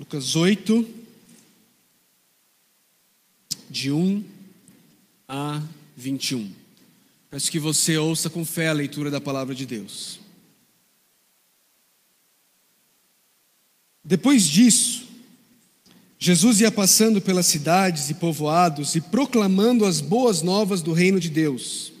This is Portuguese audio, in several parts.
Lucas 8, de 1 a 21. Peço que você ouça com fé a leitura da palavra de Deus. Depois disso, Jesus ia passando pelas cidades e povoados e proclamando as boas novas do reino de Deus.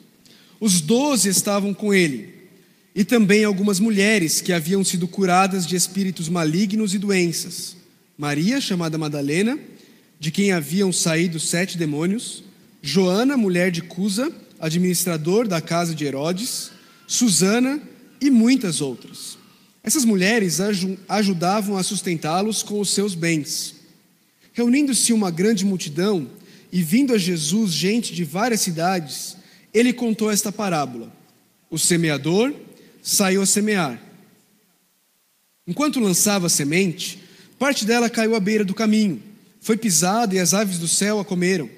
Os doze estavam com ele, e também algumas mulheres que haviam sido curadas de espíritos malignos e doenças. Maria, chamada Madalena, de quem haviam saído sete demônios, Joana, mulher de Cusa, administrador da casa de Herodes, Susana e muitas outras. Essas mulheres ajudavam a sustentá-los com os seus bens. Reunindo-se uma grande multidão e vindo a Jesus gente de várias cidades, ele contou esta parábola: O semeador saiu a semear. Enquanto lançava a semente, Parte dela caiu à beira do caminho, foi pisada e as aves do céu a comeram.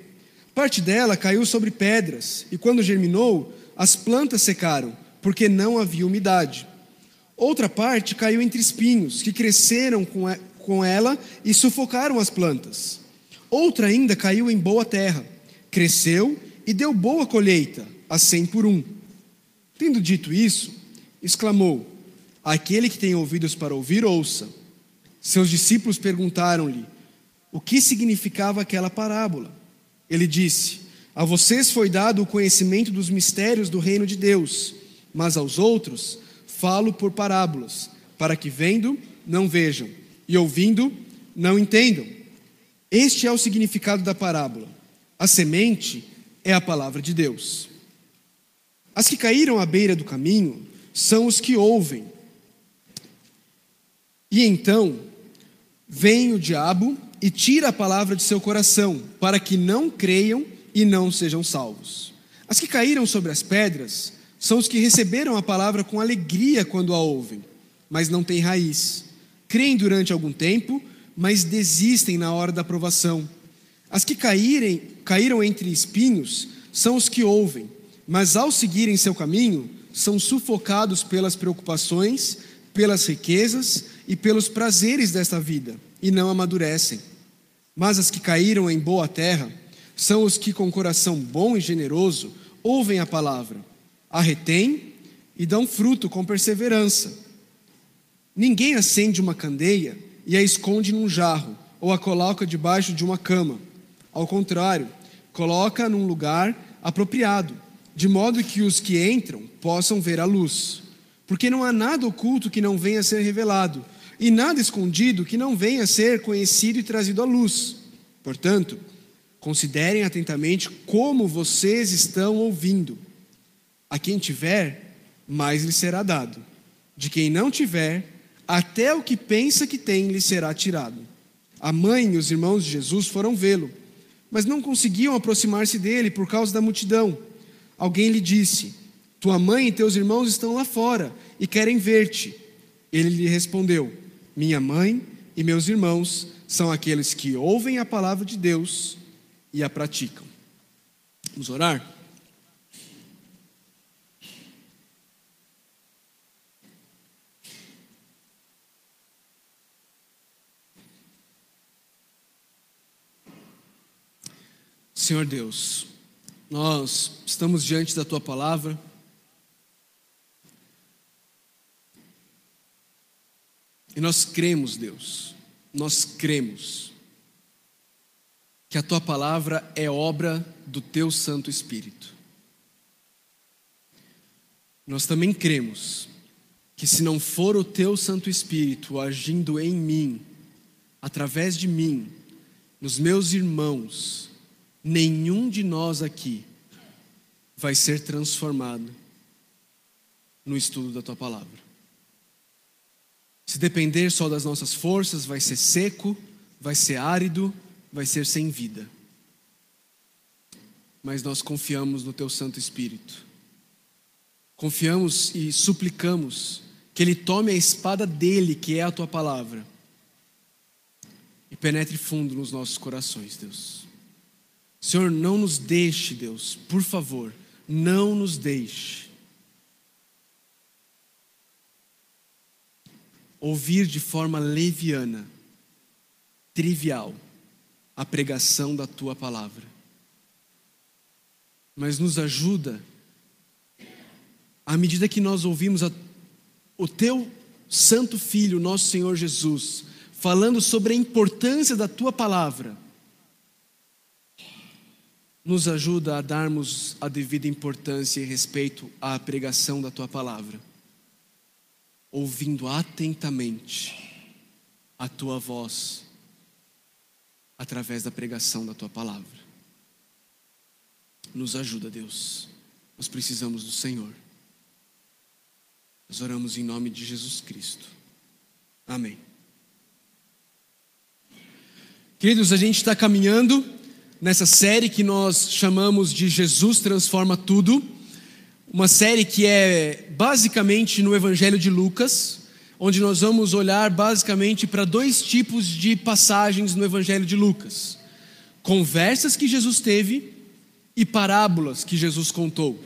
Parte dela caiu sobre pedras, e quando germinou, as plantas secaram, porque não havia umidade. Outra parte caiu entre espinhos, que cresceram com ela e sufocaram as plantas. Outra ainda caiu em boa terra, cresceu e deu boa colheita, a cem por um. Tendo dito isso, exclamou: Aquele que tem ouvidos para ouvir, ouça. Seus discípulos perguntaram-lhe o que significava aquela parábola. Ele disse: A vocês foi dado o conhecimento dos mistérios do reino de Deus, mas aos outros falo por parábolas, para que vendo não vejam e ouvindo não entendam. Este é o significado da parábola. A semente é a palavra de Deus. As que caíram à beira do caminho são os que ouvem. E então vem o diabo e tira a palavra de seu coração, para que não creiam e não sejam salvos. As que caíram sobre as pedras são os que receberam a palavra com alegria quando a ouvem, mas não têm raiz. Creem durante algum tempo, mas desistem na hora da provação. As que caírem, caíram entre espinhos são os que ouvem, mas ao seguirem seu caminho, são sufocados pelas preocupações, pelas riquezas e pelos prazeres desta vida, e não amadurecem. Mas as que caíram em boa terra são os que, com coração bom e generoso, ouvem a palavra, a retêm e dão fruto com perseverança. Ninguém acende uma candeia e a esconde num jarro, ou a coloca debaixo de uma cama. Ao contrário, coloca num lugar apropriado, de modo que os que entram possam ver a luz. Porque não há nada oculto que não venha a ser revelado, e nada escondido que não venha a ser conhecido e trazido à luz. Portanto, considerem atentamente como vocês estão ouvindo. A quem tiver, mais lhe será dado. De quem não tiver, até o que pensa que tem lhe será tirado. A mãe e os irmãos de Jesus foram vê-lo, mas não conseguiam aproximar-se dele por causa da multidão. Alguém lhe disse: Tua mãe e teus irmãos estão lá fora e querem ver-te. Ele lhe respondeu: Minha mãe e meus irmãos são aqueles que ouvem a palavra de Deus e a praticam. Vamos orar? Senhor Deus, nós estamos diante da tua palavra. E nós cremos, Deus, nós cremos que a tua palavra é obra do teu Santo Espírito. Nós também cremos que se não for o teu Santo Espírito agindo em mim, através de mim, nos meus irmãos, nenhum de nós aqui vai ser transformado no estudo da tua palavra. Se depender só das nossas forças, vai ser seco, vai ser árido, vai ser sem vida. Mas nós confiamos no Teu Santo Espírito. Confiamos e suplicamos que Ele tome a espada dele, que é a Tua palavra, e penetre fundo nos nossos corações, Deus. Senhor, não nos deixe, Deus, por favor, não nos deixe ouvir de forma leviana trivial a pregação da tua palavra, mas nos ajuda, à medida que nós ouvimos a, o teu Santo Filho, nosso Senhor Jesus, falando sobre a importância da tua palavra, nos ajuda a darmos a devida importância e respeito à pregação da tua palavra, ouvindo atentamente a tua voz através da pregação da tua palavra. Nos ajuda, Deus. Nós precisamos do Senhor. Nós oramos em nome de Jesus Cristo. Amém. Queridos, a gente está caminhando nessa série que nós chamamos de Jesus Transforma Tudo, uma série que é basicamente no Evangelho de Lucas, onde nós vamos olhar basicamente para dois tipos de passagens no Evangelho de Lucas: conversas que Jesus teve e parábolas que Jesus contou.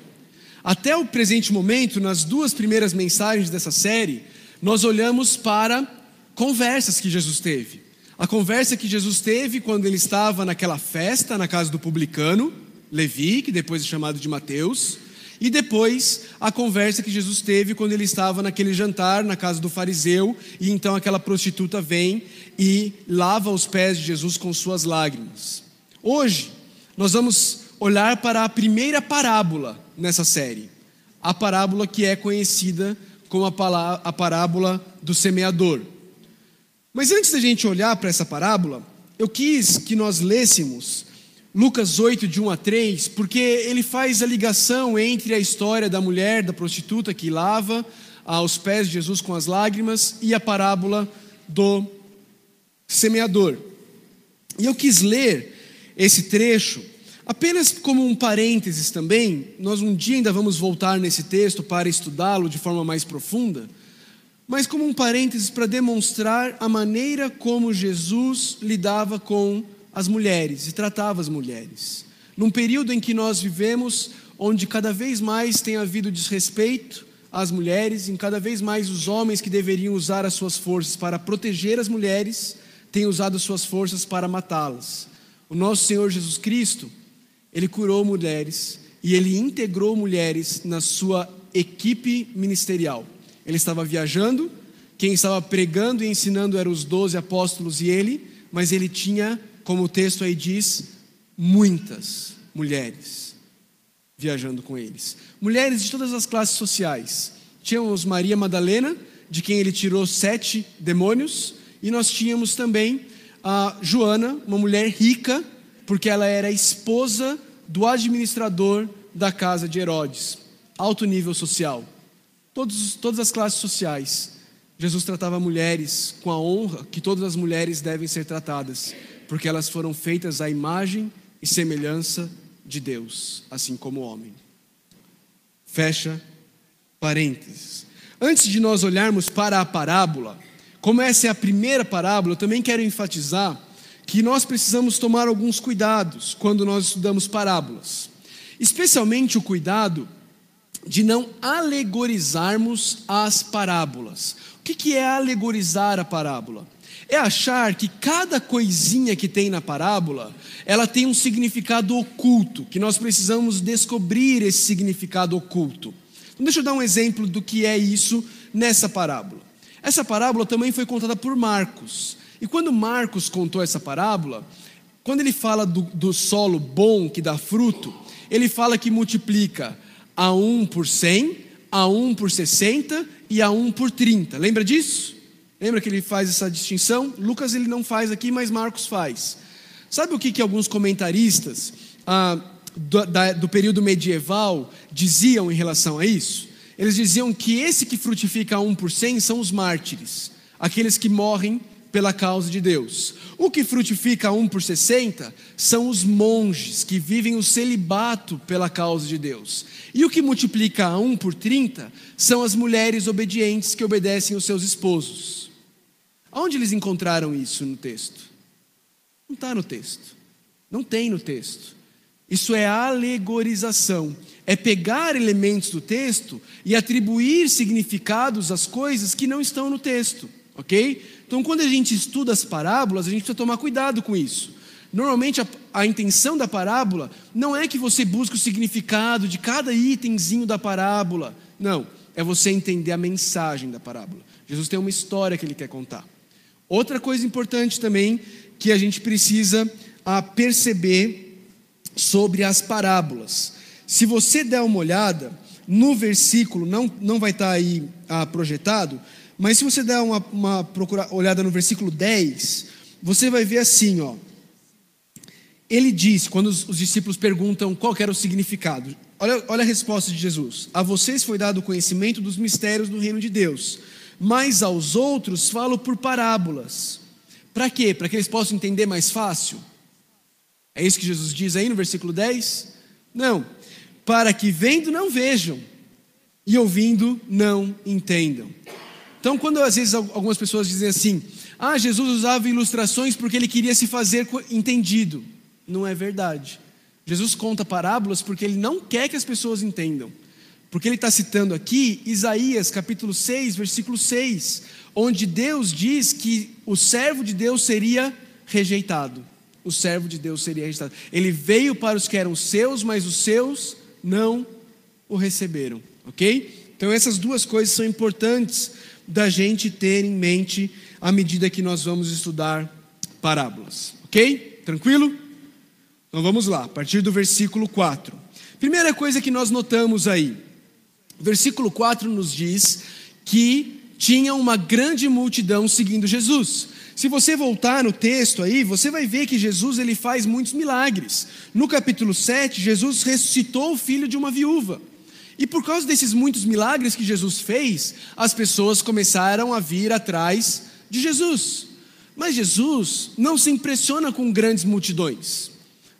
Até o presente momento, nas duas primeiras mensagens dessa série, nós olhamos para conversas que Jesus teve. A conversa que Jesus teve quando ele estava naquela festa na casa do publicano, Levi, que depois é chamado de Mateus, e depois a conversa que Jesus teve quando ele estava naquele jantar na casa do fariseu, e então aquela prostituta vem e lava os pés de Jesus com suas lágrimas. Hoje, nós vamos olhar para a primeira parábola nessa série, a parábola que é conhecida como a parábola do semeador. Mas antes da gente olhar para essa parábola, eu quis que nós lêssemos Lucas 8, de 1 a 3, porque ele faz a ligação entre a história da mulher, da prostituta que lava aos pés de Jesus com as lágrimas e a parábola do semeador. E eu quis ler esse trecho apenas como um parênteses também, nós um dia ainda vamos voltar nesse texto para estudá-lo de forma mais profunda mas como um parênteses para demonstrar a maneira como Jesus lidava com as mulheres e tratava as mulheres. Num período em que nós vivemos, onde cada vez mais tem havido desrespeito às mulheres, em cada vez mais os homens que deveriam usar as suas forças para proteger as mulheres, têm usado suas forças para matá-las. O nosso Senhor Jesus Cristo, ele curou mulheres e ele integrou mulheres na sua equipe ministerial. Ele estava viajando, quem estava pregando e ensinando eram os doze apóstolos e ele, mas ele tinha, como o texto aí diz, muitas mulheres viajando com eles. Mulheres de todas as classes sociais. Tínhamos Maria Madalena, de quem ele tirou sete demônios, e nós tínhamos também a Joana, uma mulher rica, porque ela era esposa do administrador da casa de Herodes, alto nível social. Todos, todas as classes sociais. Jesus tratava mulheres com a honra que todas as mulheres devem ser tratadas, porque elas foram feitas à imagem e semelhança de Deus, assim como o homem. Fecha parênteses. Antes de nós olharmos para a parábola, como essa é a primeira parábola, eu também quero enfatizar que nós precisamos tomar alguns cuidados quando nós estudamos parábolas. Especialmente o cuidado de não alegorizarmos as parábolas. O que é alegorizar a parábola? É achar que cada coisinha que tem na parábola, ela tem um significado oculto, que nós precisamos descobrir esse significado oculto. Então, deixa eu dar um exemplo do que é isso nessa parábola. Essa parábola também foi contada por Marcos. E quando Marcos contou essa parábola, quando ele fala do, do solo bom que dá fruto, ele fala que multiplica a um por cem, a um por sessenta e a um por trinta. Lembra disso? Lembra que ele faz essa distinção? Lucas ele não faz aqui, mas Marcos faz. Sabe o que, que alguns comentaristas ah, do, da, do período medieval diziam em relação a isso? Eles diziam que esse que frutifica a um por cem são os mártires, aqueles que morrem pela causa de Deus. O que frutifica um por 60 são os monges que vivem o celibato pela causa de Deus. E o que multiplica um por 30 são as mulheres obedientes que obedecem os seus esposos. Onde eles encontraram isso no texto? Não está no texto. Não tem no texto. Isso é alegorização. É pegar elementos do texto e atribuir significados às coisas que não estão no texto. ok? Então, quando a gente estuda as parábolas, a gente precisa tomar cuidado com isso. Normalmente, a, a, intenção da parábola não é que você busque o significado de cada itemzinho da parábola. Não, é você entender a mensagem da parábola. Jesus tem uma história que ele quer contar. Outra coisa importante também que a gente precisa a, perceber sobre as parábolas. Se você der uma olhada no versículo, não, não vai estar aí ah, projetado, mas se você der uma, uma procura, olhada no versículo 10, você vai ver assim, ó. Ele diz, quando os, os discípulos perguntam qual era o significado, olha, olha a resposta de Jesus: A vocês foi dado o conhecimento dos mistérios do reino de Deus, mas aos outros falo por parábolas. Para quê? Para que eles possam entender mais fácil? É isso que Jesus diz aí no versículo 10? Não. Para que vendo não vejam e ouvindo não entendam. Então, quando às vezes algumas pessoas dizem assim: "Ah, Jesus usava ilustrações porque ele queria se fazer entendido". Não é verdade. Jesus conta parábolas porque ele não quer que as pessoas entendam. Porque ele está citando aqui Isaías capítulo 6, versículo 6, onde Deus diz que o servo de Deus seria rejeitado. O servo de Deus seria rejeitado. Ele veio para os que eram seus, mas os seus não o receberam. Ok? Então essas duas coisas são importantes da gente ter em mente à medida que nós vamos estudar parábolas. Ok? Tranquilo? Então vamos lá, a partir do versículo 4. Primeira coisa que nós notamos aí, versículo 4 nos diz que tinha uma grande multidão seguindo Jesus. Se você voltar no texto aí, você vai ver que Jesus ele faz muitos milagres. No capítulo 7, Jesus ressuscitou o filho de uma viúva. E por causa desses muitos milagres que Jesus fez, as pessoas começaram a vir atrás de Jesus. Mas Jesus não se impressiona com grandes multidões.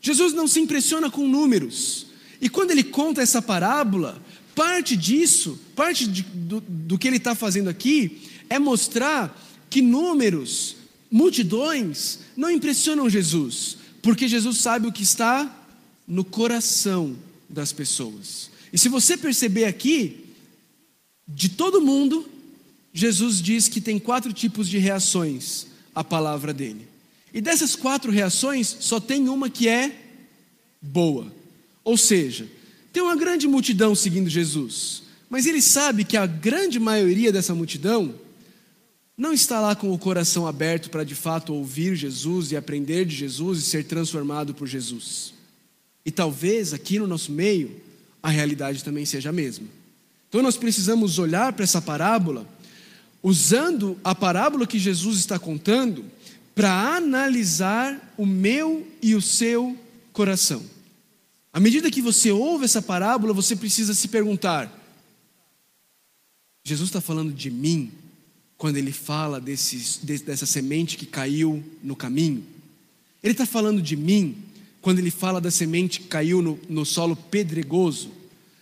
Jesus não se impressiona com números. E quando ele conta essa parábola, parte disso, parte de, do, do que ele está fazendo aqui, é mostrar que números, multidões, não impressionam Jesus, porque Jesus sabe o que está no coração das pessoas. E se você perceber aqui, de todo mundo, Jesus diz que tem quatro tipos de reações à palavra dele. E dessas quatro reações, só tem uma que é boa. Ou seja, tem uma grande multidão seguindo Jesus, mas ele sabe que a grande maioria dessa multidão não está lá com o coração aberto para de fato ouvir Jesus e aprender de Jesus e ser transformado por Jesus. E talvez aqui no nosso meio a realidade também seja a mesma. Então nós precisamos olhar para essa parábola, usando a parábola que Jesus está contando, para analisar o meu e o seu coração. À medida que você ouve essa parábola, você precisa se perguntar: Jesus está falando de mim quando ele fala dessa semente que caiu no caminho? Ele está falando de mim quando ele fala da semente que caiu no, no solo pedregoso?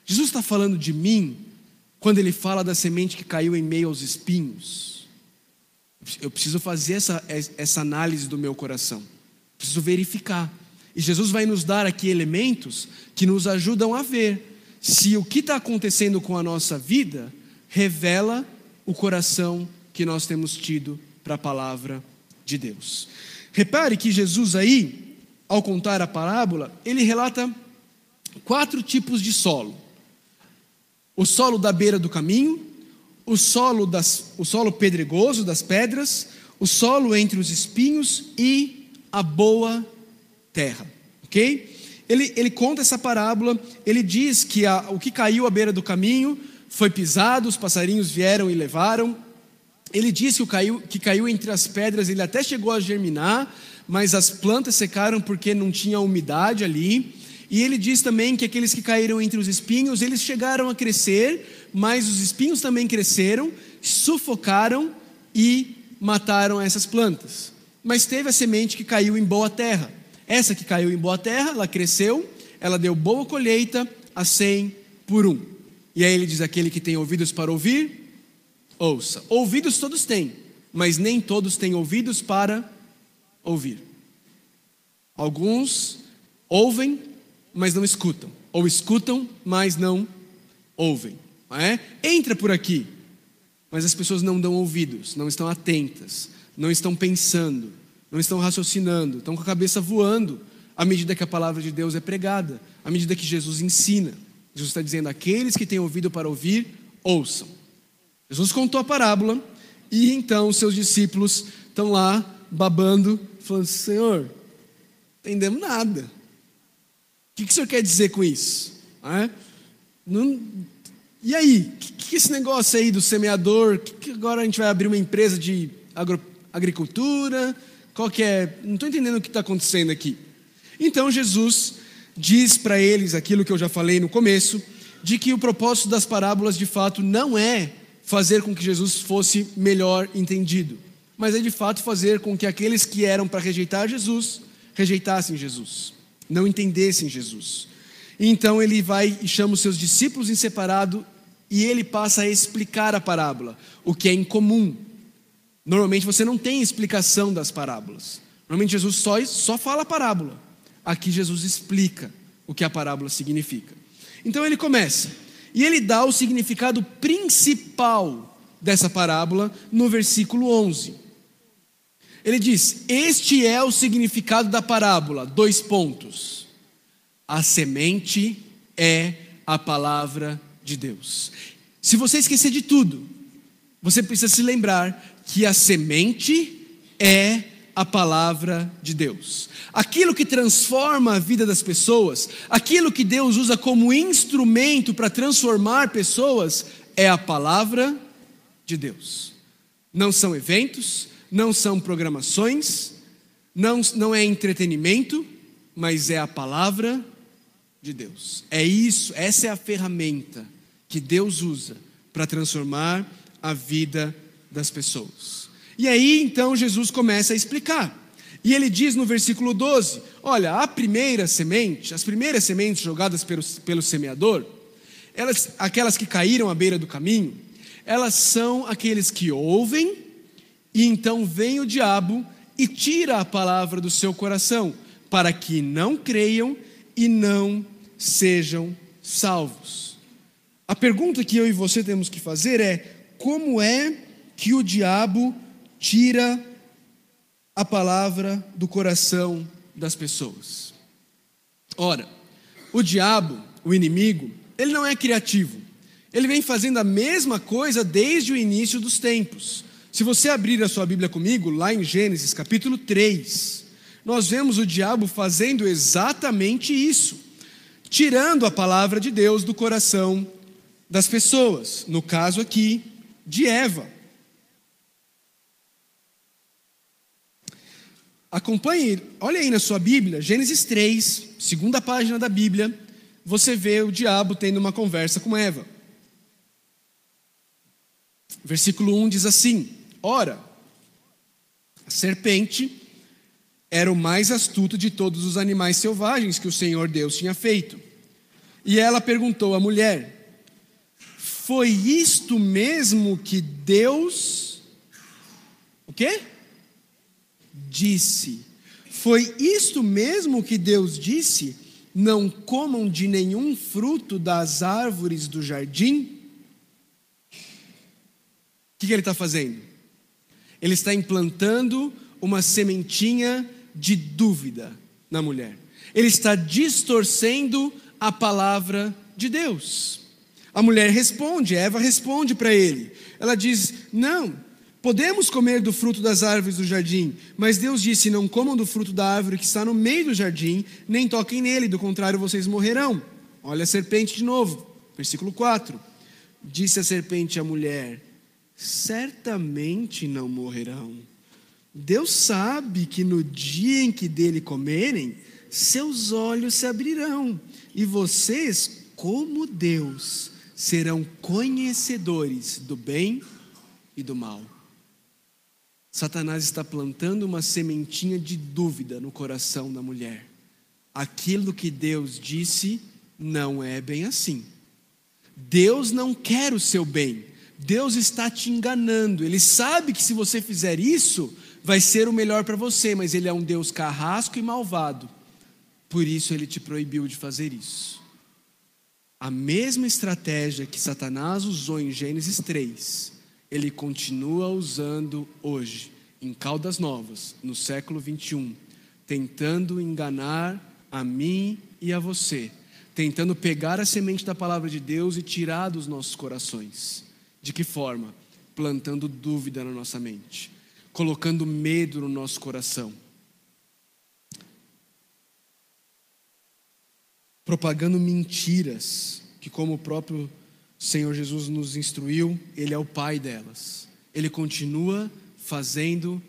Jesus está falando de mim quando ele fala da semente que caiu em meio aos espinhos? Eu preciso fazer essa, essa análise do meu coração. Preciso verificar. E Jesus vai nos dar aqui elementos que nos ajudam a ver se o que está acontecendo com a nossa vida revela o coração que nós temos tido para a palavra de Deus. Repare que Jesus aí, ao contar a parábola, ele relata quatro tipos de solo: o solo da beira do caminho, o solo, das, o solo pedregoso das pedras, o solo entre os espinhos e a boa terra. Ok? Ele, ele conta essa parábola, ele diz que a, o que caiu à beira do caminho foi pisado, os passarinhos vieram e levaram. Ele diz que, caiu, que caiu entre as pedras, ele até chegou a germinar, mas as plantas secaram porque não tinha umidade ali. E ele diz também que aqueles que caíram entre os espinhos, eles chegaram a crescer, mas os espinhos também cresceram, sufocaram e mataram essas plantas. Mas teve a semente que caiu em boa terra. Essa que caiu em boa terra, ela cresceu, ela deu boa colheita a cem por um. E aí ele diz: aquele que tem ouvidos para ouvir, ouça. Ouvidos todos têm, mas nem todos têm ouvidos para ouvir. Alguns ouvem, mas não escutam, ou escutam, mas não ouvem. É? Entra por aqui, mas as pessoas não dão ouvidos, não estão atentas, não estão pensando, não estão raciocinando, estão com a cabeça voando à medida que a palavra de Deus é pregada, à medida que Jesus ensina. Jesus está dizendo: aqueles que têm ouvido para ouvir, ouçam. Jesus contou a parábola e então os seus discípulos estão lá babando, falando: Senhor, entendemos nada. O que, que o senhor quer dizer com isso? É? Não... E aí? O que, que esse negócio aí do semeador? Que, que agora a gente vai abrir uma empresa de agro... agricultura? Qual que é? Não estou entendendo o que está acontecendo aqui. Então Jesus diz para eles aquilo que eu já falei no começo, de que o propósito das parábolas de fato não é fazer com que Jesus fosse melhor entendido, mas é de fato fazer com que aqueles que eram para rejeitar Jesus rejeitassem Jesus, não entendessem Jesus. Então ele vai e chama os seus discípulos em separado e ele passa a explicar a parábola, o que é incomum. Normalmente você não tem explicação das parábolas. Normalmente Jesus só, só fala a parábola. Aqui Jesus explica o que a parábola significa. Então ele começa, e ele dá o significado principal dessa parábola no versículo 11. Ele diz: Este é o significado da parábola, dois pontos. A semente é a palavra de Deus. Se você esquecer de tudo, você precisa se lembrar que a semente é a palavra de Deus. Aquilo que transforma a vida das pessoas, aquilo que Deus usa como instrumento para transformar pessoas, é a palavra de Deus. Não são eventos, não são programações, não, não é entretenimento, mas é a palavra de Deus. É isso, essa é a ferramenta que Deus usa para transformar a vida das pessoas. E aí então Jesus começa a explicar. E ele diz no versículo 12: Olha, a primeira semente, as primeiras sementes jogadas pelo, pelo semeador, elas, aquelas que caíram à beira do caminho, elas são aqueles que ouvem, e então vem o diabo e tira a palavra do seu coração, para que não creiam e não sejam salvos. A pergunta que eu e você temos que fazer é: como é que o diabo tira a palavra do coração das pessoas. Ora, o diabo, o inimigo, ele não é criativo. Ele vem fazendo a mesma coisa desde o início dos tempos. Se você abrir a sua Bíblia comigo, lá em Gênesis capítulo 3, nós vemos o diabo fazendo exatamente isso, tirando a palavra de Deus do coração das pessoas, no caso aqui de Eva. Acompanhe, olha aí na sua Bíblia, Gênesis 3, segunda página da Bíblia, você vê o diabo tendo uma conversa com Eva. Versículo 1 diz assim: Ora, a serpente era o mais astuto de todos os animais selvagens que o Senhor Deus tinha feito. E ela perguntou à mulher: Foi isto mesmo que Deus. O quê? Disse. Foi isto mesmo que Deus disse? Não comam de nenhum fruto das árvores do jardim? O que, ele está fazendo? Ele está implantando uma sementinha de dúvida na mulher. Ele está distorcendo a palavra de Deus. A mulher responde, Eva responde para ele. Ela diz: Não, Podemos comer do fruto das árvores do jardim, mas Deus disse: Não comam do fruto da árvore que está no meio do jardim, nem toquem nele, do contrário vocês morrerão. Olha a serpente de novo, versículo 4. Disse a serpente à mulher: Certamente não morrerão. Deus sabe que no dia em que dele comerem, seus olhos se abrirão, e vocês, como Deus, serão conhecedores do bem e do mal. Satanás está plantando uma sementinha de dúvida no coração da mulher. Aquilo que Deus disse não é bem assim. Deus não quer o seu bem. Deus está te enganando. Ele sabe que se você fizer isso, vai ser o melhor para você, mas ele é um Deus carrasco e malvado. Por isso ele te proibiu de fazer isso. A mesma estratégia que Satanás usou em Gênesis 3, ele continua usando hoje, em Caldas Novas, no século 21, tentando enganar a mim e a você, tentando pegar a semente da palavra de Deus e tirar dos nossos corações. De que forma? Plantando dúvida na nossa mente, colocando medo no nosso coração propagando mentiras, que, como o próprio Senhor Jesus nos instruiu, Ele é o pai delas. Ele continua fazendo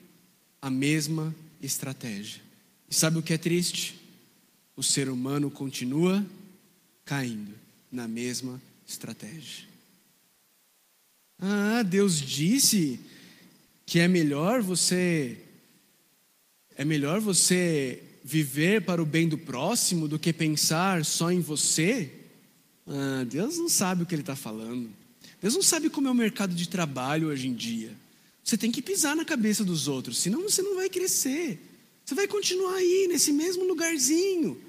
a mesma estratégia. E sabe o que é triste? O ser humano continua caindo na mesma estratégia. Ah, Deus disse que é melhor você é melhor você viver para o bem do próximo do que pensar só em você, ah, Deus não sabe o que Ele está falando. Deus não sabe como é o mercado de trabalho hoje em dia. Você tem que pisar na cabeça dos outros, senão você não vai crescer. Você vai continuar aí, nesse mesmo lugarzinho.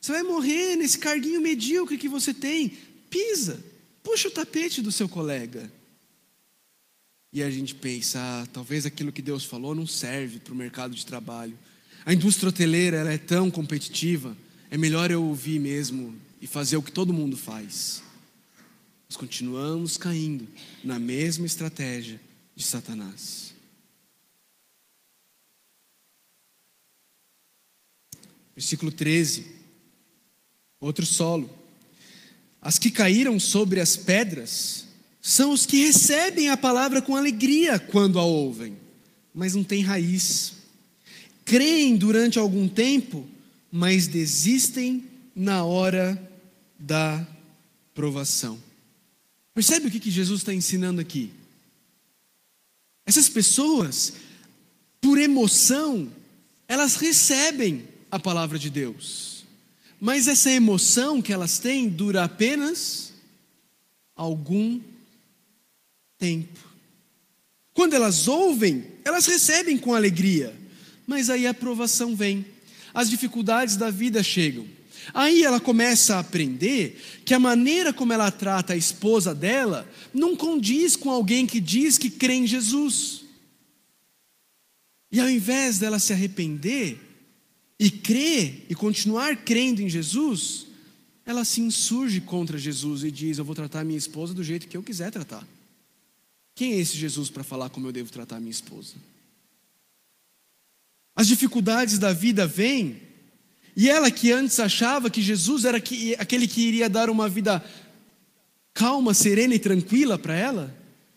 Você vai morrer nesse carguinho medíocre que você tem. Pisa, puxa o tapete do seu colega. E a gente pensa, ah, talvez aquilo que Deus falou não serve para o mercado de trabalho. A indústria hoteleira ela é tão competitiva, é melhor eu ouvir mesmo e fazer o que todo mundo faz. Nós continuamos caindo na mesma estratégia de Satanás. Versículo 13. Outro solo. As que caíram sobre as pedras são os que recebem a palavra com alegria quando a ouvem, mas não tem raiz creem durante algum tempo, mas desistem na hora da provação. Percebe o que Jesus está ensinando aqui? Essas pessoas, por emoção, elas recebem a palavra de Deus, mas essa emoção que elas têm dura apenas algum tempo. Quando elas ouvem, elas recebem com alegria. Mas aí a provação vem, as dificuldades da vida chegam. Aí ela começa a aprender que a maneira como ela trata a esposa dela não condiz com alguém que diz que crê em Jesus. E ao invés dela se arrepender e crer e continuar crendo em Jesus, ela se insurge contra Jesus e diz: Eu vou tratar minha esposa do jeito que eu quiser tratar. Quem é esse Jesus para falar como eu devo tratar minha esposa? As dificuldades da vida vêm, e ela que antes achava que Jesus era aquele que iria dar uma vida calma, serena e tranquila para ela,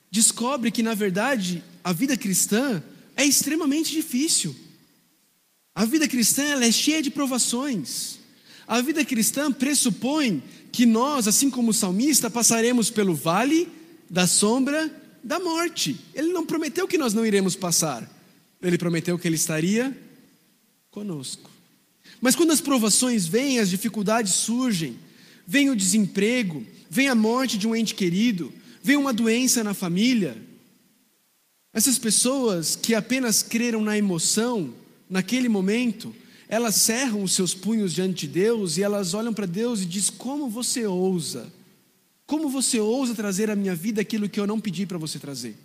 descobre que na verdade a vida cristã é extremamente difícil. A vida cristã ela é cheia de provações. A vida cristã pressupõe que nós, assim como o salmista, passaremos pelo vale da sombra da morte. Ele não prometeu que nós não iremos passar. Ele prometeu que ele estaria conosco. Mas quando as provações vêm, as dificuldades surgem, vem o desemprego, vem a morte de um ente querido, vem uma doença na família, essas pessoas que apenas creram na emoção, naquele momento, elas cerram os seus punhos diante de Deus e elas olham para Deus e diz: "Como você ousa? Como você ousa trazer à minha vida aquilo que eu não pedi para você trazer?"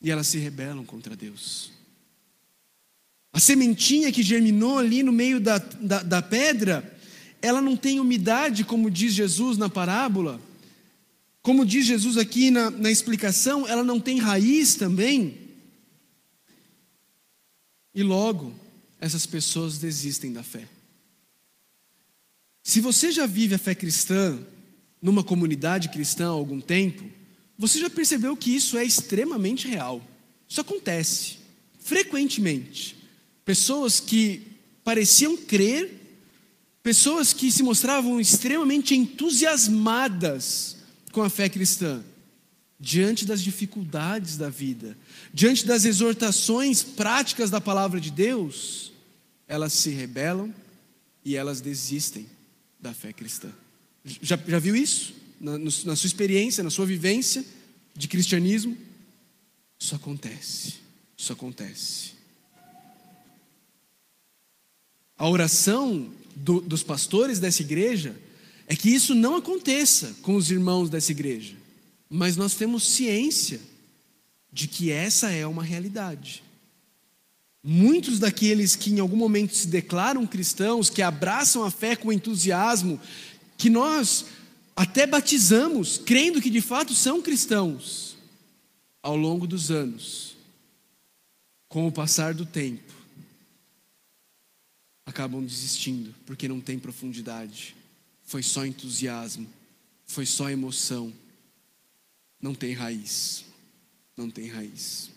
e elas se rebelam contra Deus. A sementinha que germinou ali no meio da, da, da pedra, ela não tem umidade, como diz Jesus na parábola, como diz Jesus aqui na, na explicação, ela não tem raiz também. E logo, essas pessoas desistem da fé. Se você já vive a fé cristã numa comunidade cristã há algum tempo, você já percebeu que isso é extremamente real. Isso acontece frequentemente. Pessoas que pareciam crer, pessoas que se mostravam extremamente entusiasmadas com a fé cristã, diante das dificuldades da vida, diante das exortações práticas da palavra de Deus, elas se rebelam e elas desistem da fé cristã. Já, já viu isso? na, na sua experiência, na sua vivência de cristianismo, isso acontece. Isso acontece. A oração do, dos pastores dessa igreja é que isso não aconteça com os irmãos dessa igreja. Mas nós temos ciência de que essa é uma realidade. Muitos daqueles que em algum momento se declaram cristãos, que abraçam a fé com entusiasmo, que nós até batizamos, crendo que de fato são cristãos, ao longo dos anos, com o passar do tempo, acabam desistindo, porque não tem profundidade, foi só entusiasmo, foi só emoção, não tem raiz, não tem raiz.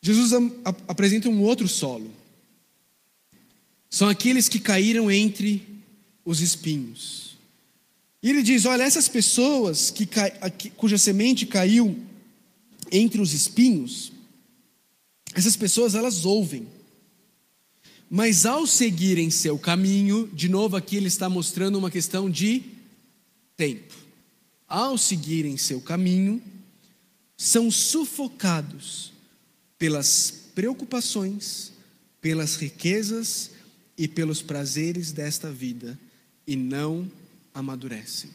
Jesus apresenta um outro solo. São aqueles que caíram entre os espinhos. E ele diz: olha, essas pessoas que, cuja semente caiu entre os espinhos, essas pessoas elas ouvem. Mas ao seguirem seu caminho, de novo aqui ele está mostrando uma questão de tempo. Ao seguirem seu caminho, são sufocados pelas preocupações, pelas riquezas e pelos prazeres desta vida e não amadurecem.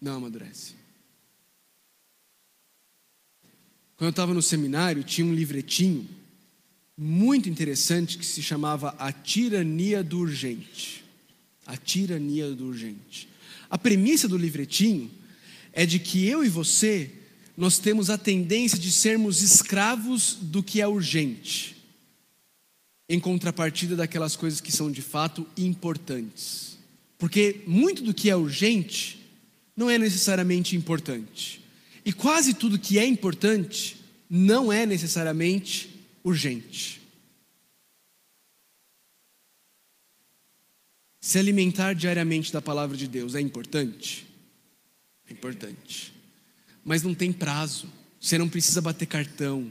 Não amadurecem. Quando eu estava no seminário, tinha um livretinho muito interessante que se chamava A Tirania do Urgente. A Tirania do Urgente. A premissa do livretinho é de que eu e você nós temos a tendência de sermos escravos do que é urgente, em contrapartida daquelas coisas que são de fato importantes. Porque muito do que é urgente não é necessariamente importante. E quase tudo que é importante não é necessariamente urgente. Se alimentar diariamente da palavra de Deus é importante? É importante mas não tem prazo. Você não precisa bater cartão.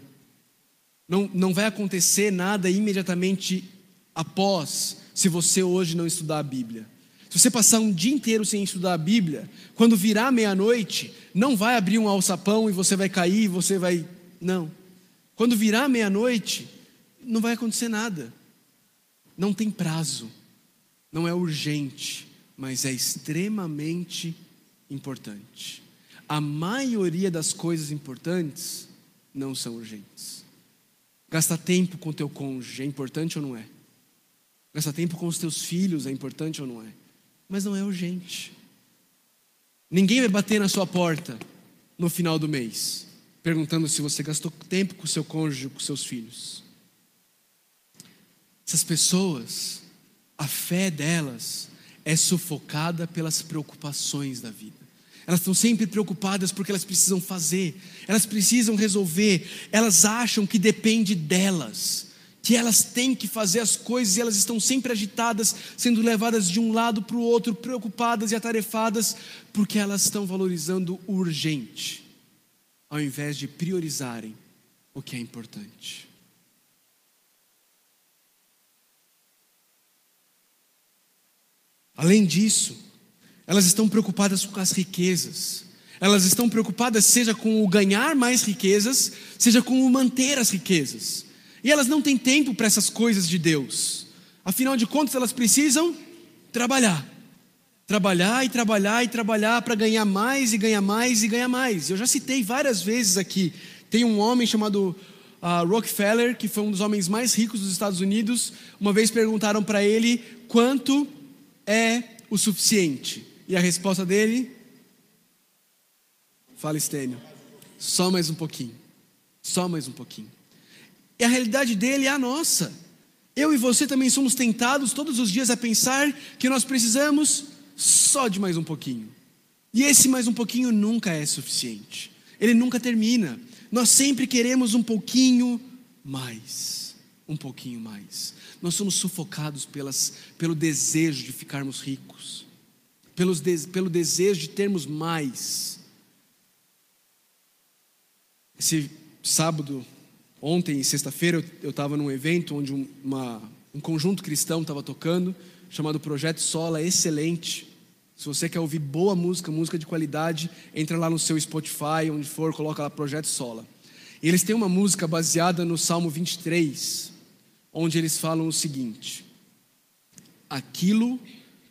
Não, não vai acontecer nada imediatamente após, se você hoje não estudar a Bíblia. Se você passar um dia inteiro sem estudar a Bíblia, quando virar meia-noite, não vai abrir um alçapão e você vai cair, você vai. Não. Quando virar meia-noite, não vai acontecer nada. Não tem prazo. Não é urgente, mas é extremamente importante a maioria das coisas importantes não são urgentes. Gastar tempo com teu cônjuge é importante ou não é? Gastar tempo com os teus filhos é importante ou não é? Mas não é urgente. Ninguém vai bater na sua porta no final do mês, perguntando se você gastou tempo com seu cônjuge, com seus filhos. Essas pessoas, a fé delas é sufocada pelas preocupações da vida. Elas estão sempre preocupadas porque elas precisam fazer, elas precisam resolver, elas acham que depende delas, que elas têm que fazer as coisas e elas estão sempre agitadas, sendo levadas de um lado para o outro, preocupadas e atarefadas, porque elas estão valorizando o urgente, ao invés de priorizarem o que é importante. Além disso, elas estão preocupadas com as riquezas. Elas estão preocupadas seja com o ganhar mais riquezas, seja com o manter as riquezas. E elas não têm tempo para essas coisas de Deus. Afinal de contas, elas precisam trabalhar. Trabalhar e trabalhar e trabalhar para ganhar mais e ganhar mais e ganhar mais. Eu já citei várias vezes aqui. Tem um homem chamado uh, Rockefeller, que foi um dos homens mais ricos dos Estados Unidos. Uma vez perguntaram para ele quanto é o suficiente. E a resposta dele? Fala, Estênio. Só mais um pouquinho. Só mais um pouquinho. E a realidade dele é a nossa. Eu e você também somos tentados todos os dias a pensar que nós precisamos só de mais um pouquinho. E esse mais um pouquinho nunca é suficiente. Ele nunca termina. Nós sempre queremos um pouquinho mais. Um pouquinho mais. Nós somos sufocados pelas, pelo desejo de ficarmos ricos pelos de, pelo desejo de termos mais. Esse sábado, ontem sexta-feira, eu estava num evento onde uma, um conjunto cristão estava tocando, chamado Projeto Sola, excelente. Se você quer ouvir boa música, música de qualidade, entra lá no seu Spotify, onde for, coloca lá Projeto Sola. E eles têm uma música baseada no Salmo 23, onde eles falam o seguinte: Aquilo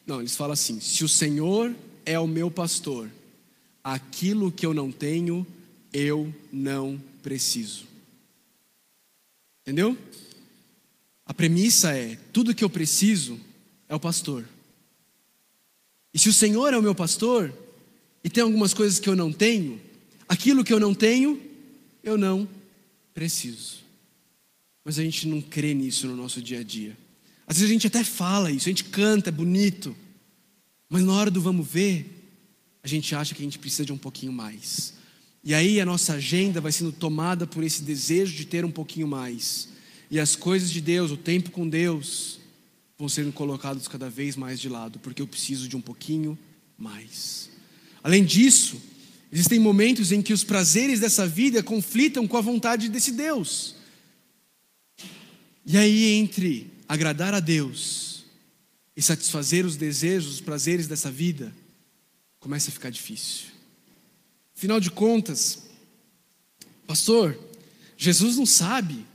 não, eles falam assim: se o Senhor é o meu pastor, aquilo que eu não tenho, eu não preciso. Entendeu? A premissa é: tudo que eu preciso é o pastor. E se o Senhor é o meu pastor, e tem algumas coisas que eu não tenho, aquilo que eu não tenho, eu não preciso. Mas a gente não crê nisso no nosso dia a dia. Às vezes a gente até fala isso, a gente canta, é bonito, mas na hora do vamos ver, a gente acha que a gente precisa de um pouquinho mais. E aí a nossa agenda vai sendo tomada por esse desejo de ter um pouquinho mais. E as coisas de Deus, o tempo com Deus, vão sendo colocados cada vez mais de lado, porque eu preciso de um pouquinho mais. Além disso, existem momentos em que os prazeres dessa vida conflitam com a vontade desse Deus. E aí, entre agradar a Deus e satisfazer os desejos, os prazeres dessa vida, começa a ficar difícil. Afinal de contas, pastor, Jesus não sabe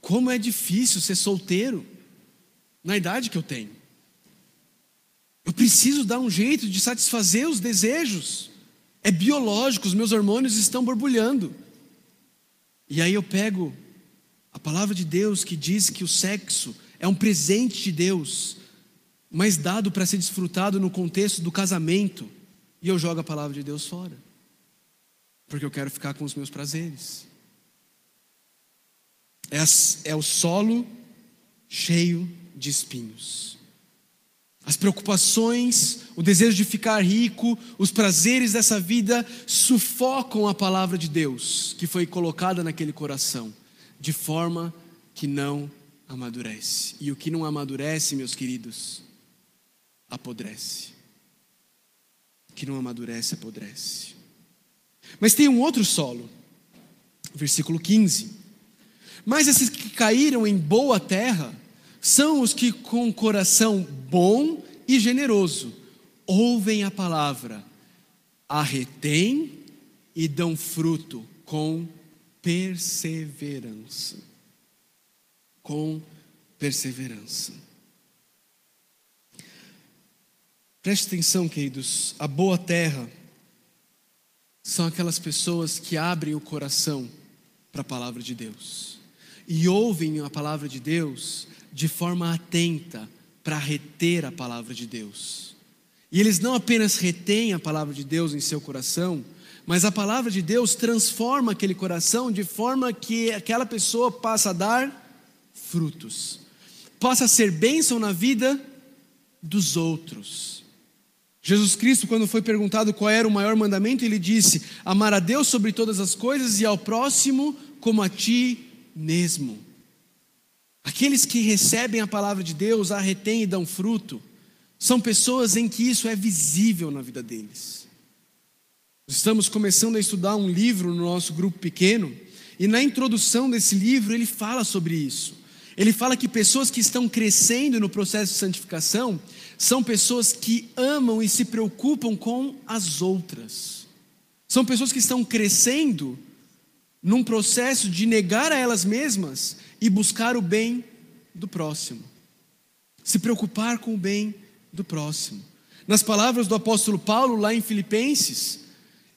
como é difícil ser solteiro na idade que eu tenho. Eu preciso dar um jeito de satisfazer os desejos. É biológico, os meus hormônios estão borbulhando. E aí eu pego a palavra de Deus que diz que o sexo é um presente de Deus, mas dado para ser desfrutado no contexto do casamento, e eu jogo a palavra de Deus fora, porque eu quero ficar com os meus prazeres. É, é o solo cheio de espinhos. As preocupações, o desejo de ficar rico, os prazeres dessa vida sufocam a palavra de Deus que foi colocada naquele coração, de forma que não amadurece. E o que não amadurece, meus queridos, apodrece. O que não amadurece, apodrece. Mas tem um outro solo, versículo 15. Mas esses que caíram em boa terra, são os que, com coração bom e generoso, ouvem a palavra, a retêm e dão fruto com perseverança. Com perseverança. Preste atenção, queridos, a boa terra são aquelas pessoas que abrem o coração para a palavra de Deus e ouvem a palavra de Deus de forma atenta para reter a palavra de Deus. E eles não apenas retêm a palavra de Deus em seu coração, mas a palavra de Deus transforma aquele coração de forma que aquela pessoa passa a dar frutos, possa ser bênção na vida dos outros. Jesus Cristo, quando foi perguntado qual era o maior mandamento, ele disse: Amar a Deus sobre todas as coisas e ao próximo como a ti mesmo. Aqueles que recebem a palavra de Deus, a retêm e dão fruto, são pessoas em que isso é visível na vida deles. Estamos começando a estudar um livro no nosso grupo pequeno, e na introdução desse livro ele fala sobre isso. Ele fala que pessoas que estão crescendo no processo de santificação são pessoas que amam e se preocupam com as outras. São pessoas que estão crescendo num processo de negar a elas mesmas e buscar o bem do próximo. Se preocupar com o bem do próximo. Nas palavras do apóstolo Paulo, lá em Filipenses,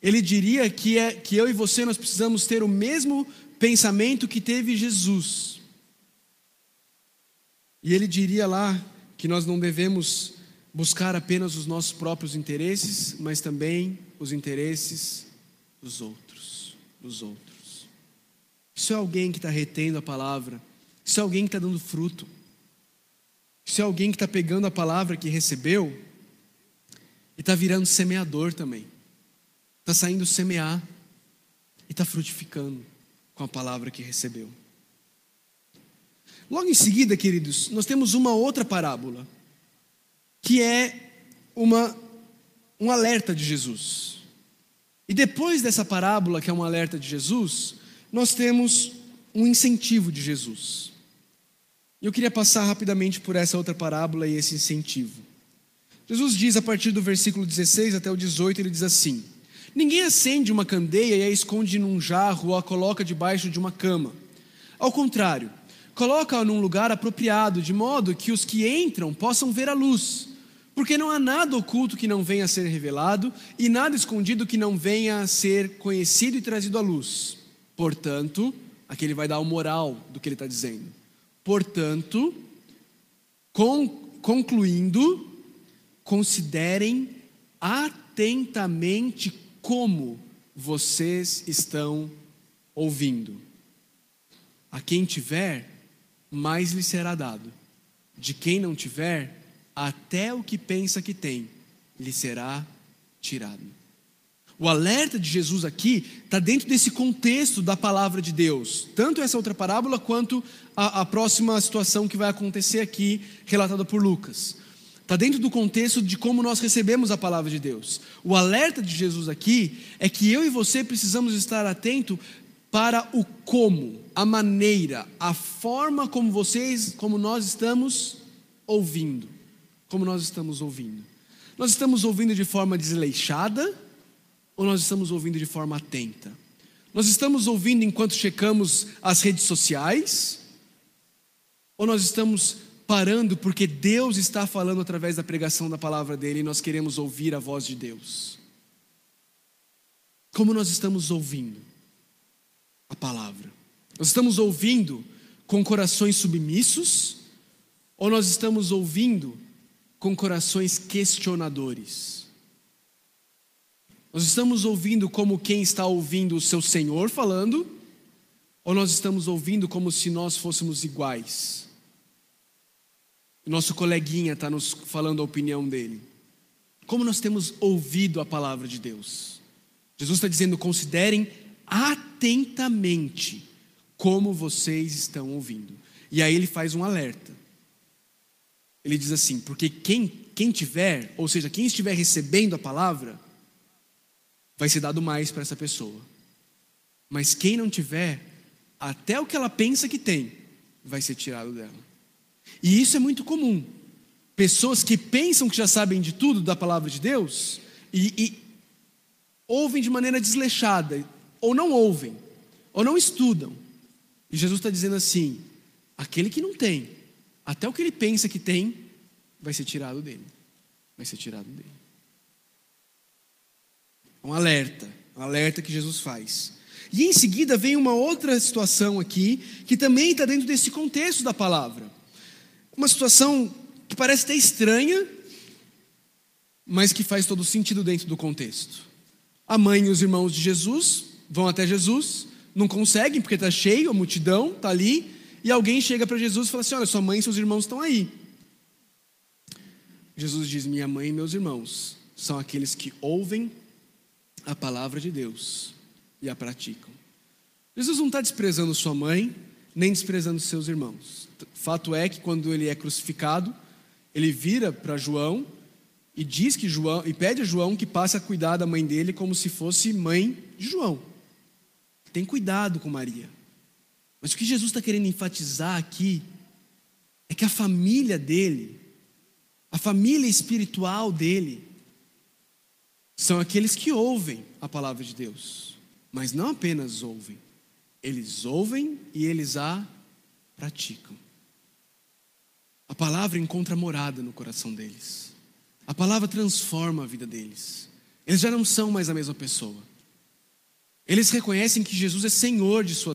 ele diria que, é, que eu e você nós precisamos ter o mesmo pensamento que teve Jesus. E ele diria lá que nós não devemos buscar apenas os nossos próprios interesses, mas também os interesses dos outros, dos outros. Isso é alguém que está retendo a palavra. Isso é alguém que está dando fruto. Isso é alguém que está pegando a palavra que recebeu e está virando semeador também. Está saindo semear e está frutificando com a palavra que recebeu. Logo em seguida, queridos, nós temos uma outra parábola, que é uma, um alerta de Jesus. E depois dessa parábola, que é um alerta de Jesus, nós temos um incentivo de Jesus. Eu queria passar rapidamente por essa outra parábola e esse incentivo. Jesus diz a partir do versículo 16 até o 18, ele diz assim: Ninguém acende uma candeia e a esconde num jarro ou a coloca debaixo de uma cama. Ao contrário, coloca-a num lugar apropriado, de modo que os que entram possam ver a luz. Porque não há nada oculto que não venha a ser revelado e nada escondido que não venha a ser conhecido e trazido à luz. Portanto, aqui ele vai dar o moral do que ele está dizendo. Portanto, concluindo, considerem atentamente como vocês estão ouvindo. A quem tiver, mais lhe será dado. De quem não tiver, até o que pensa que tem lhe será tirado. O alerta de Jesus aqui está dentro desse contexto da palavra de Deus, tanto essa outra parábola quanto a, a próxima situação que vai acontecer aqui, relatada por Lucas. Está dentro do contexto de como nós recebemos a palavra de Deus. O alerta de Jesus aqui é que eu e você precisamos estar atento para o como, a maneira, a forma como vocês, como nós estamos ouvindo como nós estamos ouvindo? Nós estamos ouvindo de forma desleixada ou nós estamos ouvindo de forma atenta? Nós estamos ouvindo enquanto checamos as redes sociais? Ou nós estamos parando porque Deus está falando através da pregação da palavra dele e nós queremos ouvir a voz de Deus? Como nós estamos ouvindo a palavra? Nós estamos ouvindo com corações submissos ou nós estamos ouvindo com corações questionadores. Nós estamos ouvindo como quem está ouvindo o seu Senhor falando, ou nós estamos ouvindo como se nós fôssemos iguais? Nosso coleguinha está nos falando a opinião dele. Como nós temos ouvido a palavra de Deus? Jesus está dizendo: considerem atentamente como vocês estão ouvindo. E aí ele faz um alerta. Ele diz assim: porque quem, quem tiver, ou seja, quem estiver recebendo a palavra, vai ser dado mais para essa pessoa. Mas quem não tiver, até o que ela pensa que tem, vai ser tirado dela. E isso é muito comum. Pessoas que pensam que já sabem de tudo da palavra de Deus e, e ouvem de maneira desleixada, ou não ouvem, ou não estudam. E Jesus está dizendo assim: aquele que não tem, até o que ele pensa que tem vai ser tirado dele. Vai ser tirado dele. Um alerta, um alerta que Jesus faz. E em seguida vem uma outra situação aqui, que também está dentro desse contexto da palavra. Uma situação que parece até estranha, mas que faz todo sentido dentro do contexto. A mãe e os irmãos de Jesus vão até Jesus, não conseguem porque está cheio, a multidão está ali, e alguém chega para Jesus e fala assim: Olha, sua mãe e seus irmãos estão aí. Jesus diz: Minha mãe e meus irmãos são aqueles que ouvem a palavra de Deus e a praticam. Jesus não está desprezando sua mãe, nem desprezando seus irmãos. Fato é que quando ele é crucificado, ele vira para João e diz que João e pede a João que passe a cuidar da mãe dele como se fosse mãe de João. Tem cuidado com Maria. Mas o que Jesus está querendo enfatizar aqui é que a família dele, a família espiritual dele, são aqueles que ouvem a palavra de Deus, mas não apenas ouvem, eles ouvem e eles a praticam. A palavra encontra morada no coração deles. A palavra transforma a vida deles. Eles já não são mais a mesma pessoa. Eles reconhecem que Jesus é Senhor de sua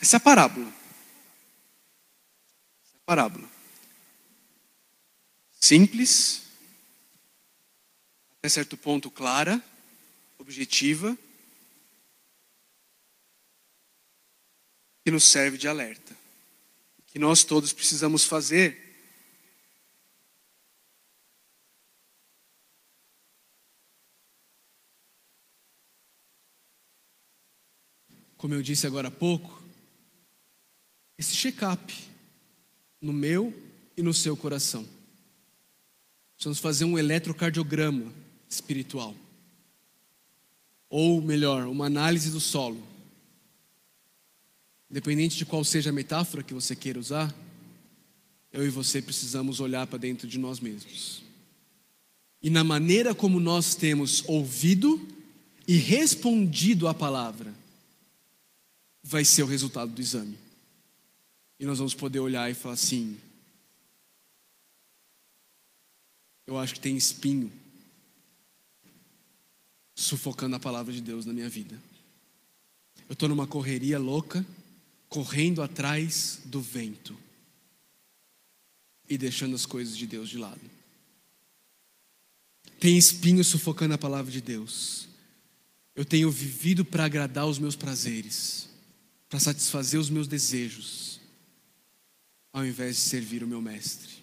Essa é a parábola. Essa é a parábola. Simples, até certo ponto clara, objetiva, que nos serve de alerta. Que nós todos precisamos fazer como eu disse agora há pouco, esse check-up no meu e no seu coração. Vamos fazer um eletrocardiograma espiritual. Ou melhor, uma análise do solo. Independente de qual seja a metáfora que você queira usar, eu e você precisamos olhar para dentro de nós mesmos. E na maneira como nós temos ouvido e respondido à palavra, vai ser o resultado do exame. E nós vamos poder olhar e falar assim: eu acho que tem espinho sufocando a palavra de Deus na minha vida. Eu estou numa correria louca, correndo atrás do vento e deixando as coisas de Deus de lado. Tem espinho sufocando a palavra de Deus. Eu tenho vivido para agradar os meus prazeres para satisfazer os meus desejos, ao invés de servir o meu mestre.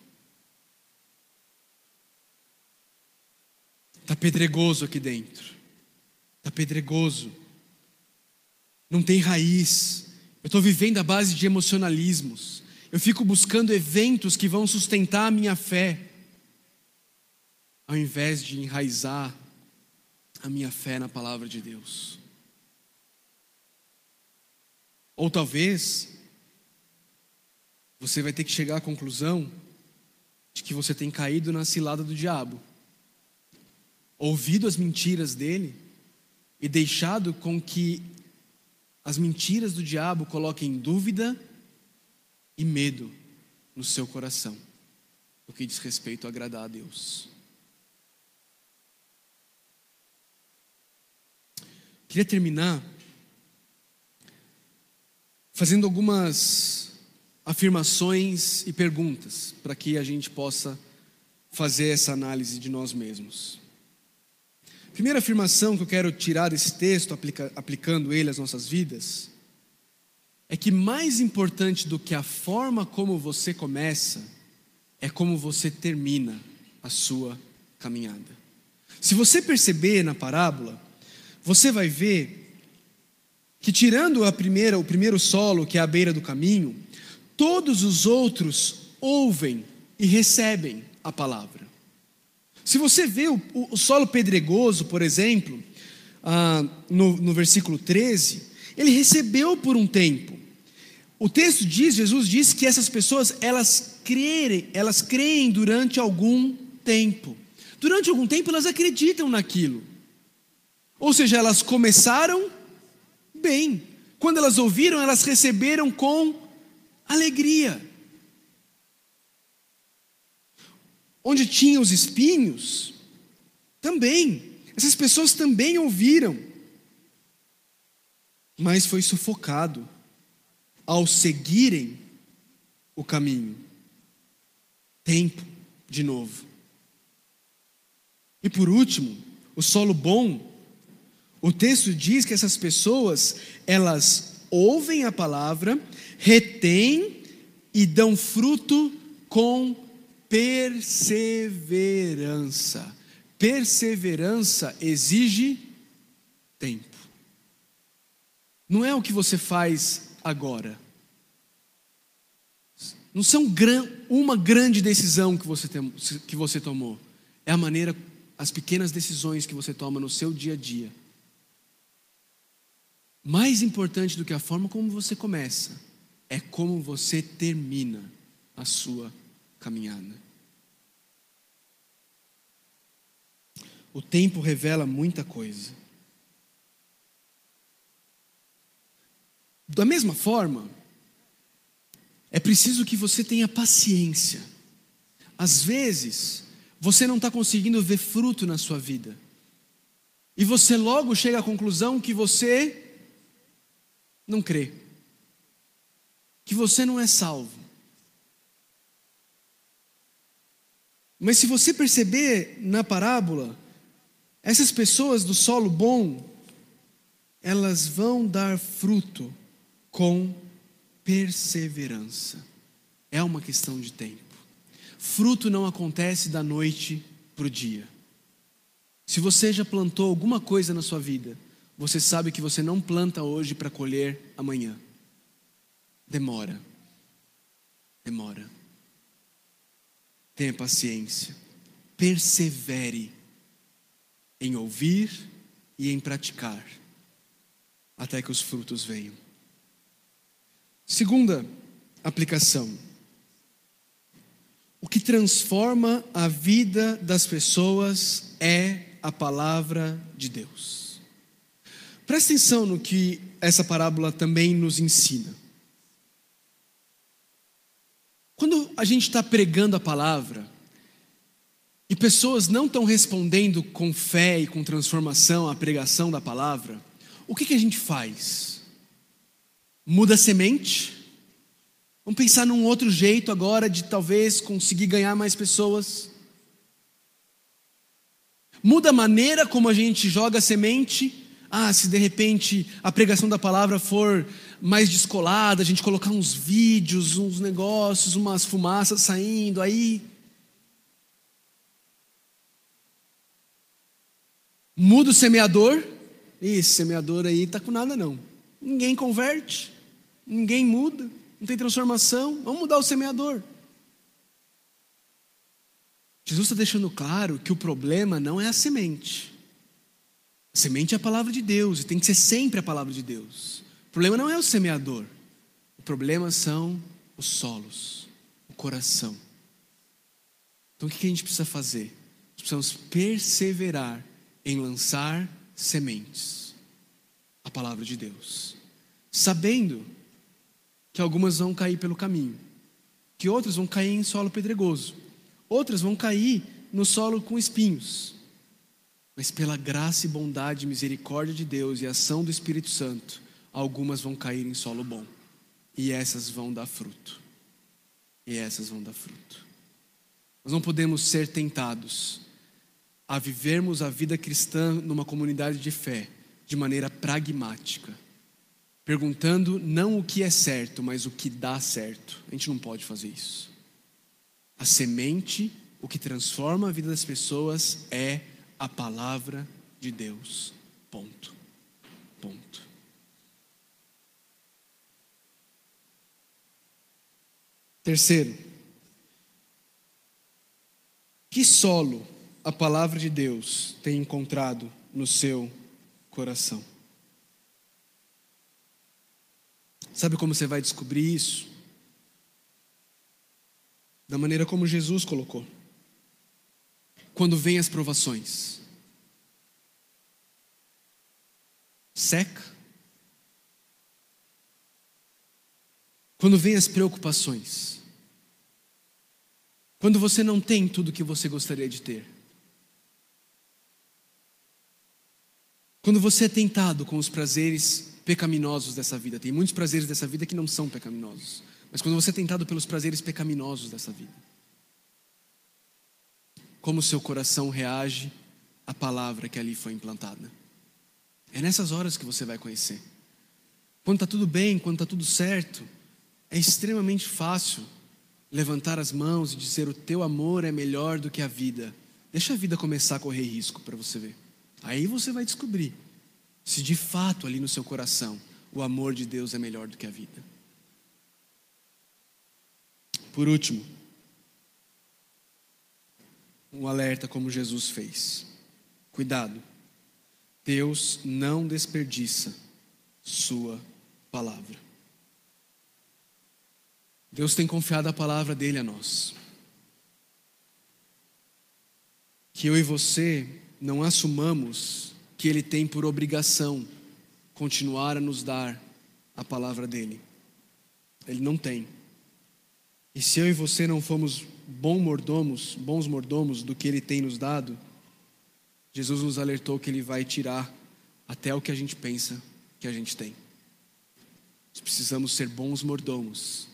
Está pedregoso aqui dentro. Está pedregoso. Não tem raiz. Eu estou vivendo à base de emocionalismos. Eu fico buscando eventos que vão sustentar a minha fé, ao invés de enraizar a minha fé na palavra de Deus. Ou talvez você vai ter que chegar à conclusão de que você tem caído na cilada do diabo, ouvido as mentiras dele e deixado com que as mentiras do diabo coloquem dúvida e medo no seu coração, no que diz respeito a agradar a Deus. Queria terminar fazendo algumas afirmações e perguntas para que a gente possa fazer essa análise de nós mesmos. Primeira afirmação que eu quero tirar desse texto, aplica, aplicando ele às nossas vidas, é que mais importante do que a forma como você começa, é como você termina a sua caminhada. Se você perceber na parábola, você vai ver que tirando a primeira, o primeiro solo, que é a beira do caminho, todos os outros ouvem e recebem a palavra. Se você vê o, o solo pedregoso, por exemplo, ah, no, no versículo 13, ele recebeu por um tempo. O texto diz, Jesus diz que essas pessoas, elas creem, elas creem durante algum tempo. Durante algum tempo elas acreditam naquilo. Ou seja, elas começaram bem. Quando elas ouviram, elas receberam com alegria. Onde tinha os espinhos, também, essas pessoas também ouviram, mas foi sufocado ao seguirem o caminho. Tempo, de novo. E por último, o solo bom o texto diz que essas pessoas, elas ouvem a palavra, retêm e dão fruto com perseverança. Perseverança exige tempo. Não é o que você faz agora. Não são uma grande decisão que você, tem, que você tomou. É a maneira, as pequenas decisões que você toma no seu dia a dia mais importante do que a forma como você começa é como você termina a sua caminhada. O tempo revela muita coisa. Da mesma forma, é preciso que você tenha paciência. Às vezes, você não está conseguindo ver fruto na sua vida. E você logo chega à conclusão que você não crê. que você não é salvo. Mas se você perceber na parábola, essas pessoas do solo bom, elas vão dar fruto com perseverança. É uma questão de tempo. Fruto não acontece da noite para o dia. Se você já plantou alguma coisa na sua vida, você sabe que você não planta hoje para colher amanhã. Demora. Demora. Tenha paciência. Persevere em ouvir e em praticar, até que os frutos venham. Segunda aplicação. O que transforma a vida das pessoas é a palavra de Deus. Presta atenção no que essa parábola também nos ensina. Quando a gente está pregando a palavra e pessoas não estão respondendo com fé e com transformação à pregação da palavra, o que, que a gente faz? Muda a semente? Vamos pensar num outro jeito agora de talvez conseguir ganhar mais pessoas? Muda a maneira como a gente joga a semente? Ah, se de repente a pregação da palavra for mais descolada, a gente colocar uns vídeos, uns negócios, umas fumaças saindo, aí. Muda o semeador. Esse semeador aí tá com nada não. Ninguém converte, ninguém muda, não tem transformação. Vamos mudar o semeador. Jesus está deixando claro que o problema não é a semente. Semente é a palavra de Deus e tem que ser sempre a palavra de Deus. O problema não é o semeador, o problema são os solos, o coração. Então o que a gente precisa fazer? Nós precisamos perseverar em lançar sementes, a palavra de Deus, sabendo que algumas vão cair pelo caminho, que outras vão cair em solo pedregoso, outras vão cair no solo com espinhos. Mas pela graça e bondade e misericórdia de Deus e ação do Espírito Santo, algumas vão cair em solo bom. E essas vão dar fruto. E essas vão dar fruto. Nós não podemos ser tentados a vivermos a vida cristã numa comunidade de fé de maneira pragmática, perguntando não o que é certo, mas o que dá certo. A gente não pode fazer isso. A semente, o que transforma a vida das pessoas é a palavra de Deus. Ponto. Ponto. Terceiro, que solo a palavra de Deus tem encontrado no seu coração? Sabe como você vai descobrir isso? Da maneira como Jesus colocou quando vêm as provações? Seca. Quando vêm as preocupações? Quando você não tem tudo que você gostaria de ter? Quando você é tentado com os prazeres pecaminosos dessa vida, tem muitos prazeres dessa vida que não são pecaminosos, mas quando você é tentado pelos prazeres pecaminosos dessa vida, como seu coração reage à palavra que ali foi implantada. É nessas horas que você vai conhecer. Quando está tudo bem, quando está tudo certo, é extremamente fácil levantar as mãos e dizer: O teu amor é melhor do que a vida. Deixa a vida começar a correr risco para você ver. Aí você vai descobrir se de fato ali no seu coração o amor de Deus é melhor do que a vida. Por último, um alerta como Jesus fez. Cuidado, Deus não desperdiça Sua palavra. Deus tem confiado a palavra dele a nós. Que eu e você não assumamos que Ele tem por obrigação continuar a nos dar a palavra dele. Ele não tem. E se eu e você não fomos bons mordomos, bons mordomos do que ele tem nos dado, Jesus nos alertou que ele vai tirar até o que a gente pensa que a gente tem. Nós precisamos ser bons mordomos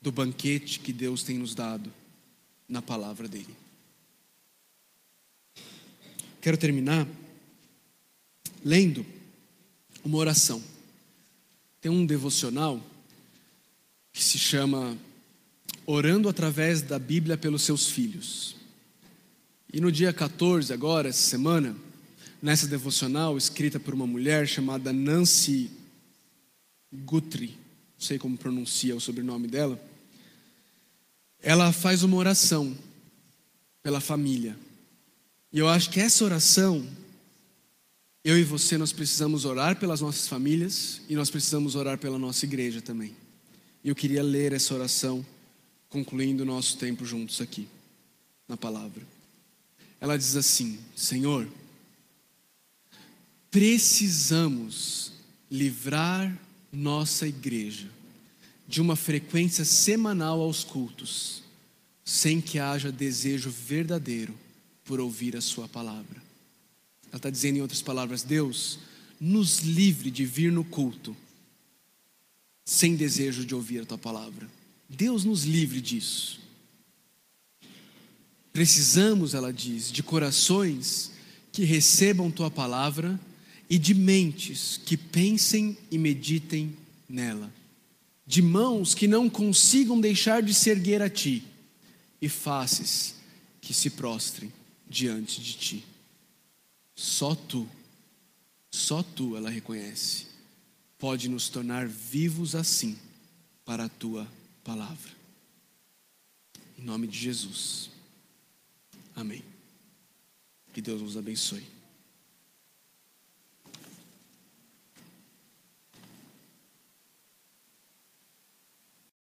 do banquete que Deus tem nos dado na palavra dele. Quero terminar lendo uma oração. Tem um devocional que se chama Orando através da Bíblia pelos seus filhos. E no dia 14, agora, essa semana, nessa devocional, escrita por uma mulher chamada Nancy Guthrie, não sei como pronuncia o sobrenome dela, ela faz uma oração pela família. E eu acho que essa oração, eu e você, nós precisamos orar pelas nossas famílias e nós precisamos orar pela nossa igreja também. E eu queria ler essa oração, concluindo o nosso tempo juntos aqui, na palavra. Ela diz assim: Senhor, precisamos livrar nossa igreja de uma frequência semanal aos cultos, sem que haja desejo verdadeiro por ouvir a Sua palavra. Ela está dizendo, em outras palavras, Deus, nos livre de vir no culto sem desejo de ouvir a Tua palavra. Deus nos livre disso. Precisamos, ela diz, de corações que recebam Tua palavra e de mentes que pensem e meditem nela de mãos que não consigam deixar de se erguer a ti, e faces que se prostrem diante de ti. Só tu, só tu, ela reconhece, pode nos tornar vivos assim para a tua palavra. Em nome de Jesus. Amém. Que Deus nos abençoe.